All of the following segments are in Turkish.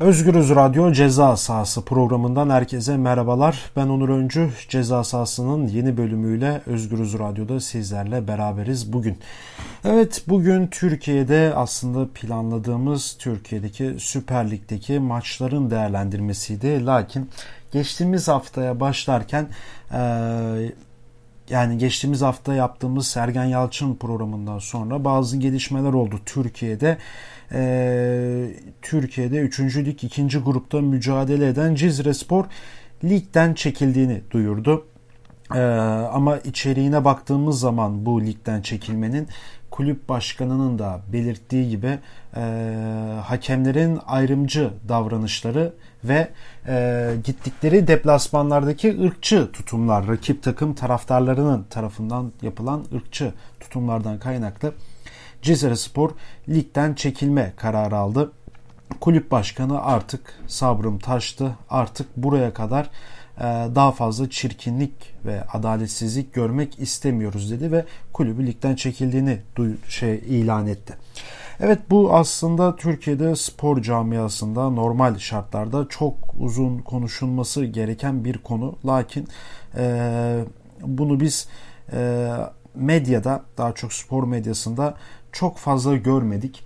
Özgürüz Radyo Ceza Sahası programından herkese merhabalar. Ben Onur Öncü. Ceza Sahası'nın yeni bölümüyle Özgürüz Radyo'da sizlerle beraberiz bugün. Evet bugün Türkiye'de aslında planladığımız Türkiye'deki Süper Lig'deki maçların değerlendirmesiydi. Lakin geçtiğimiz haftaya başlarken e, yani geçtiğimiz hafta yaptığımız Sergen Yalçın programından sonra bazı gelişmeler oldu Türkiye'de e, Türkiye'de 3. Lig 2. grupta mücadele eden Cizre Spor ligden çekildiğini duyurdu. E, ama içeriğine baktığımız zaman bu ligden çekilmenin kulüp başkanının da belirttiği gibi e, hakemlerin ayrımcı davranışları ve e, gittikleri deplasmanlardaki ırkçı tutumlar, rakip takım taraftarlarının tarafından yapılan ırkçı tutumlardan kaynaklı Cizre Spor ligden çekilme kararı aldı. Kulüp başkanı artık sabrım taştı. Artık buraya kadar daha fazla çirkinlik ve adaletsizlik görmek istemiyoruz dedi ve kulübü ligden çekildiğini şey ilan etti. Evet bu aslında Türkiye'de spor camiasında normal şartlarda çok uzun konuşulması gereken bir konu. Lakin e, bunu biz e, medyada daha çok spor medyasında çok fazla görmedik.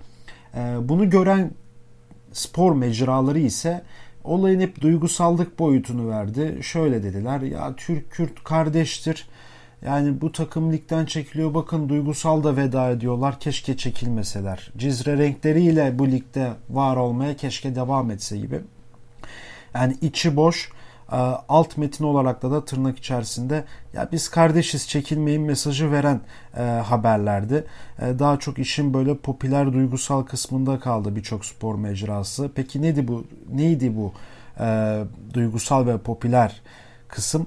Ee, bunu gören spor mecraları ise olayın hep duygusallık boyutunu verdi. Şöyle dediler ya Türk-Kürt kardeştir. Yani bu takım ligden çekiliyor bakın duygusal da veda ediyorlar. Keşke çekilmeseler. Cizre renkleriyle bu ligde var olmaya keşke devam etse gibi. Yani içi boş alt metin olarak da da tırnak içerisinde ya biz kardeşiz çekilmeyin mesajı veren e, haberlerdi. E, daha çok işin böyle popüler duygusal kısmında kaldı birçok spor mecrası. Peki neydi bu neydi bu e, duygusal ve popüler kısım?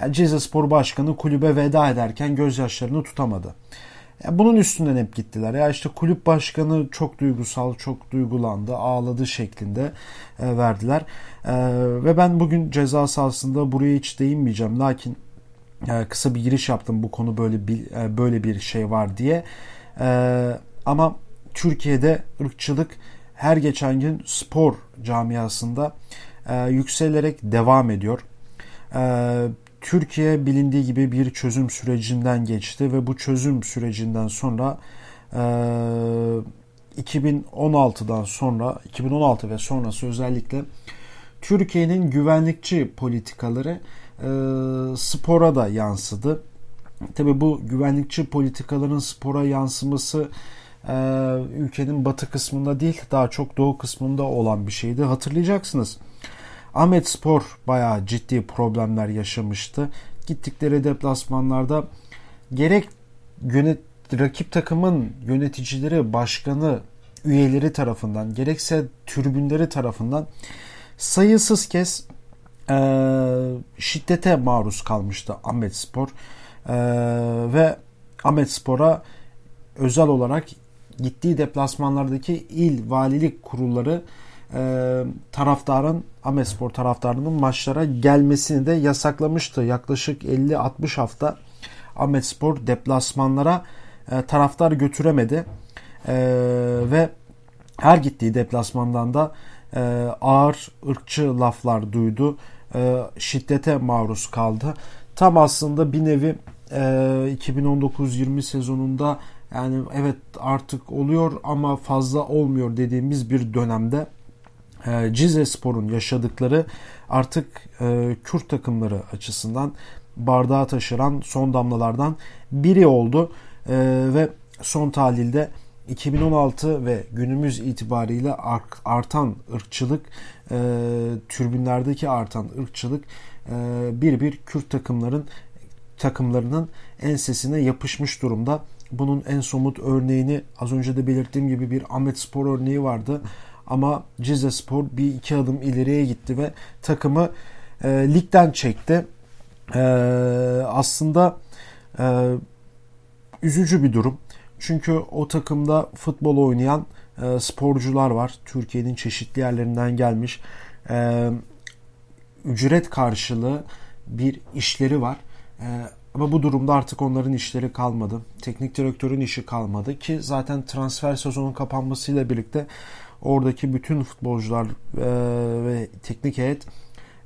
Yani Cizre Spor Başkanı kulübe veda ederken gözyaşlarını tutamadı. Ya bunun üstünden hep gittiler. Ya işte kulüp başkanı çok duygusal, çok duygulandı, ağladı şeklinde e, verdiler. E, ve ben bugün ceza sahasında buraya hiç değinmeyeceğim. Lakin e, kısa bir giriş yaptım bu konu böyle bir e, böyle bir şey var diye. E, ama Türkiye'de ırkçılık her geçen gün spor camiasında e, yükselerek devam ediyor. E, Türkiye bilindiği gibi bir çözüm sürecinden geçti ve bu çözüm sürecinden sonra e, 2016'dan sonra 2016 ve sonrası özellikle Türkiye'nin güvenlikçi politikaları e, spora da yansıdı. Tabi bu güvenlikçi politikaların spora yansıması e, ülkenin batı kısmında değil daha çok doğu kısmında olan bir şeydi. Hatırlayacaksınız. Ahmet Spor bayağı ciddi problemler yaşamıştı. Gittikleri deplasmanlarda gerek yönet, rakip takımın yöneticileri, başkanı, üyeleri tarafından gerekse tribünleri tarafından sayısız kez e, şiddete maruz kalmıştı Ahmet Spor. E, ve Ahmet Spor'a özel olarak gittiği deplasmanlardaki il valilik kurulları e, taraftarın Amespor taraftarının maçlara gelmesini de yasaklamıştı. Yaklaşık 50-60 hafta Amespor deplasmanlara e, taraftar götüremedi. E, ve her gittiği deplasmandan da e, ağır ırkçı laflar duydu. E, şiddete maruz kaldı. Tam aslında bir nevi e, 2019-20 sezonunda yani evet artık oluyor ama fazla olmuyor dediğimiz bir dönemde Cize Spor'un yaşadıkları artık e, Kürt takımları açısından bardağa taşıran son damlalardan biri oldu. E, ve son tahlilde 2016 ve günümüz itibariyle artan ırkçılık, e, türbünlerdeki artan ırkçılık e, bir bir Kürt takımların takımlarının ensesine yapışmış durumda. Bunun en somut örneğini az önce de belirttiğim gibi bir Ahmet Spor örneği vardı. Ama Cizre Spor bir iki adım ileriye gitti ve takımı e, ligden çekti. E, aslında e, üzücü bir durum. Çünkü o takımda futbol oynayan e, sporcular var. Türkiye'nin çeşitli yerlerinden gelmiş. E, ücret karşılığı bir işleri var. E, ama bu durumda artık onların işleri kalmadı. Teknik direktörün işi kalmadı ki zaten transfer sezonun kapanmasıyla birlikte oradaki bütün futbolcular e, ve teknik heyet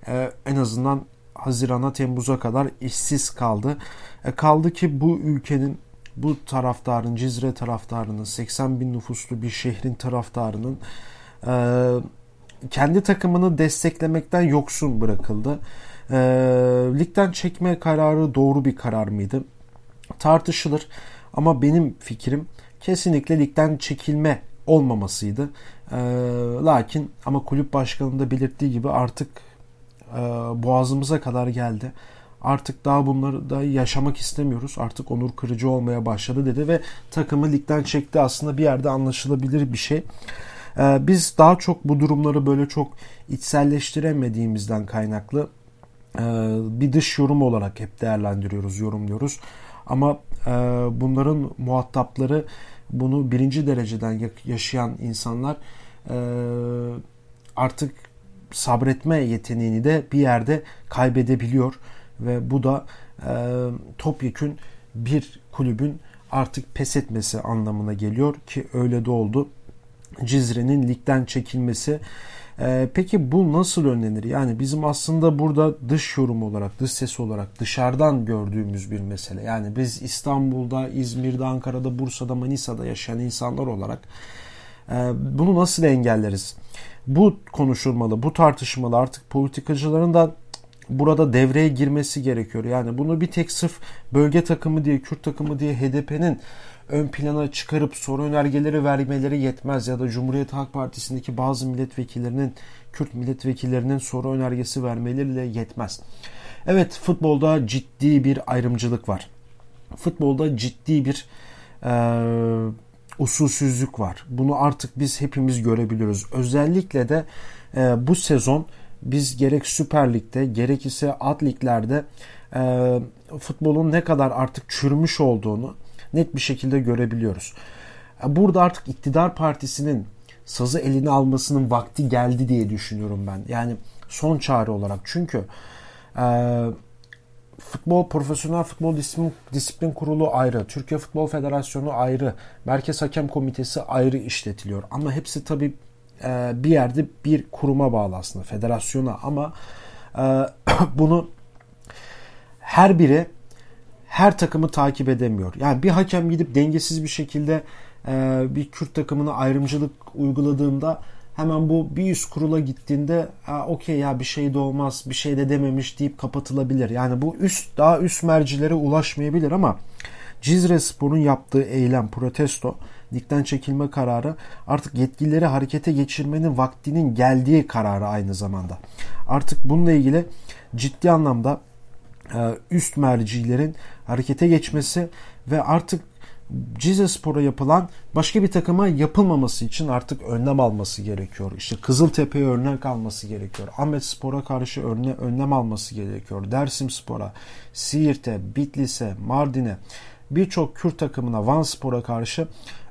e, en azından Haziran'a Temmuz'a kadar işsiz kaldı. E, kaldı ki bu ülkenin bu taraftarın, Cizre taraftarının, 80 bin nüfuslu bir şehrin taraftarının e, kendi takımını desteklemekten yoksun bırakıldı. E, ligden çekme kararı doğru bir karar mıydı? Tartışılır ama benim fikrim kesinlikle ligden çekilme olmamasıydı. E, lakin ama kulüp başkanının belirttiği gibi artık e, boğazımıza kadar geldi. Artık daha bunları da yaşamak istemiyoruz. Artık onur kırıcı olmaya başladı dedi ve takımı ligden çekti. Aslında bir yerde anlaşılabilir bir şey. E, biz daha çok bu durumları böyle çok içselleştiremediğimizden kaynaklı e, bir dış yorum olarak hep değerlendiriyoruz, yorumluyoruz. Ama e, bunların muhatapları bunu birinci dereceden yaşayan insanlar artık sabretme yeteneğini de bir yerde kaybedebiliyor ve bu da topyekün bir kulübün artık pes etmesi anlamına geliyor ki öyle de oldu. Cizre'nin ligden çekilmesi. Ee, peki bu nasıl önlenir? Yani bizim aslında burada dış yorum olarak, dış ses olarak dışarıdan gördüğümüz bir mesele. Yani biz İstanbul'da, İzmir'de, Ankara'da, Bursa'da, Manisa'da yaşayan insanlar olarak e, bunu nasıl engelleriz? Bu konuşulmalı, bu tartışmalı. Artık politikacıların da burada devreye girmesi gerekiyor. Yani bunu bir tek sırf bölge takımı diye, Kürt takımı diye HDP'nin ön plana çıkarıp soru önergeleri vermeleri yetmez ya da Cumhuriyet Halk Partisi'ndeki bazı milletvekillerinin Kürt milletvekillerinin soru önergesi vermeleriyle yetmez. Evet futbolda ciddi bir ayrımcılık var. Futbolda ciddi bir e, usulsüzlük var. Bunu artık biz hepimiz görebiliyoruz. Özellikle de e, bu sezon biz gerek Süper Lig'de gerek ise alt liglerde e, futbolun ne kadar artık çürümüş olduğunu net bir şekilde görebiliyoruz. Burada artık iktidar partisinin sazı eline almasının vakti geldi diye düşünüyorum ben. Yani son çare olarak. Çünkü e, futbol profesyonel futbol disiplin, disiplin kurulu ayrı, Türkiye Futbol Federasyonu ayrı, Merkez Hakem Komitesi ayrı işletiliyor. Ama hepsi tabii e, bir yerde bir kuruma bağlı aslında, federasyona ama e, bunu her biri her takımı takip edemiyor. Yani bir hakem gidip dengesiz bir şekilde e, bir Kürt takımına ayrımcılık uyguladığında hemen bu bir üst kurula gittiğinde okey ya bir şey de olmaz bir şey de dememiş deyip kapatılabilir. Yani bu üst daha üst mercilere ulaşmayabilir ama Cizre Spor'un yaptığı eylem protesto dikten çekilme kararı artık yetkilileri harekete geçirmenin vaktinin geldiği kararı aynı zamanda. Artık bununla ilgili ciddi anlamda üst mercilerin harekete geçmesi ve artık Cize Spor'a yapılan başka bir takıma yapılmaması için artık önlem alması gerekiyor. İşte Kızıltepe'ye örnek alması gerekiyor. Ahmet Spor'a karşı örne, önlem alması gerekiyor. Dersim Spor'a, Siirt'e, Bitlis'e, Mardin'e birçok Kürt takımına Van Spor'a karşı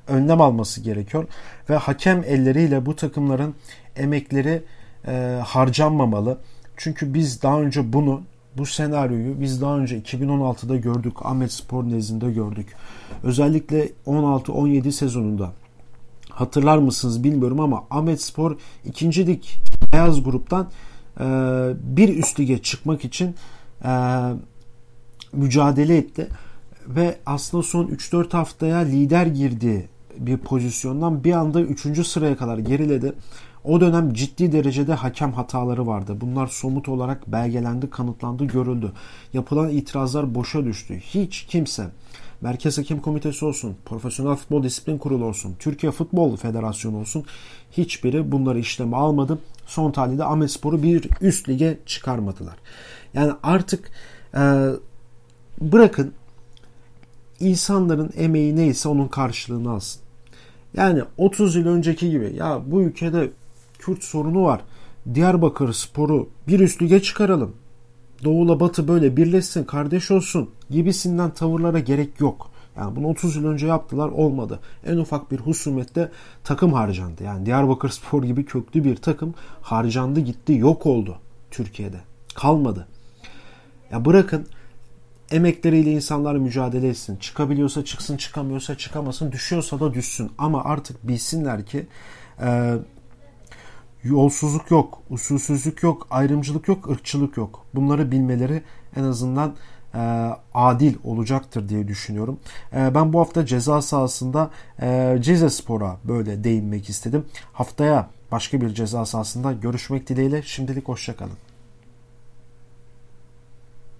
önlem alması gerekiyor. Ve hakem elleriyle bu takımların emekleri e, harcanmamalı. Çünkü biz daha önce bunu bu senaryoyu biz daha önce 2016'da gördük. Ahmet Spor nezdinde gördük. Özellikle 16-17 sezonunda hatırlar mısınız bilmiyorum ama Ahmet Spor ikinci lig beyaz gruptan e, bir üst lige çıkmak için e, mücadele etti. Ve aslında son 3-4 haftaya lider girdiği bir pozisyondan bir anda 3. sıraya kadar geriledi. O dönem ciddi derecede hakem hataları vardı. Bunlar somut olarak belgelendi, kanıtlandı, görüldü. Yapılan itirazlar boşa düştü. Hiç kimse Merkez Hakem Komitesi olsun, Profesyonel Futbol Disiplin Kurulu olsun, Türkiye Futbol Federasyonu olsun hiçbiri bunları işleme almadı. Son tahlilde Ahmet Spor'u bir üst lige çıkarmadılar. Yani artık e, bırakın insanların emeği neyse onun karşılığını alsın. Yani 30 yıl önceki gibi ya bu ülkede Kürt sorunu var. Diyarbakır sporu bir üst lige çıkaralım. Doğu'la Batı böyle birleşsin, kardeş olsun gibisinden tavırlara gerek yok. Yani bunu 30 yıl önce yaptılar olmadı. En ufak bir husumette takım harcandı. Yani Diyarbakır Spor gibi köklü bir takım harcandı gitti yok oldu Türkiye'de. Kalmadı. Ya bırakın emekleriyle insanlar mücadele etsin. Çıkabiliyorsa çıksın, çıkamıyorsa çıkamasın, düşüyorsa da düşsün. Ama artık bilsinler ki e, Yolsuzluk yok, usulsüzlük yok, ayrımcılık yok, ırkçılık yok. Bunları bilmeleri en azından e, adil olacaktır diye düşünüyorum. E, ben bu hafta ceza sahasında e, Ceze Spor'a böyle değinmek istedim. Haftaya başka bir ceza sahasında görüşmek dileğiyle şimdilik hoşçakalın.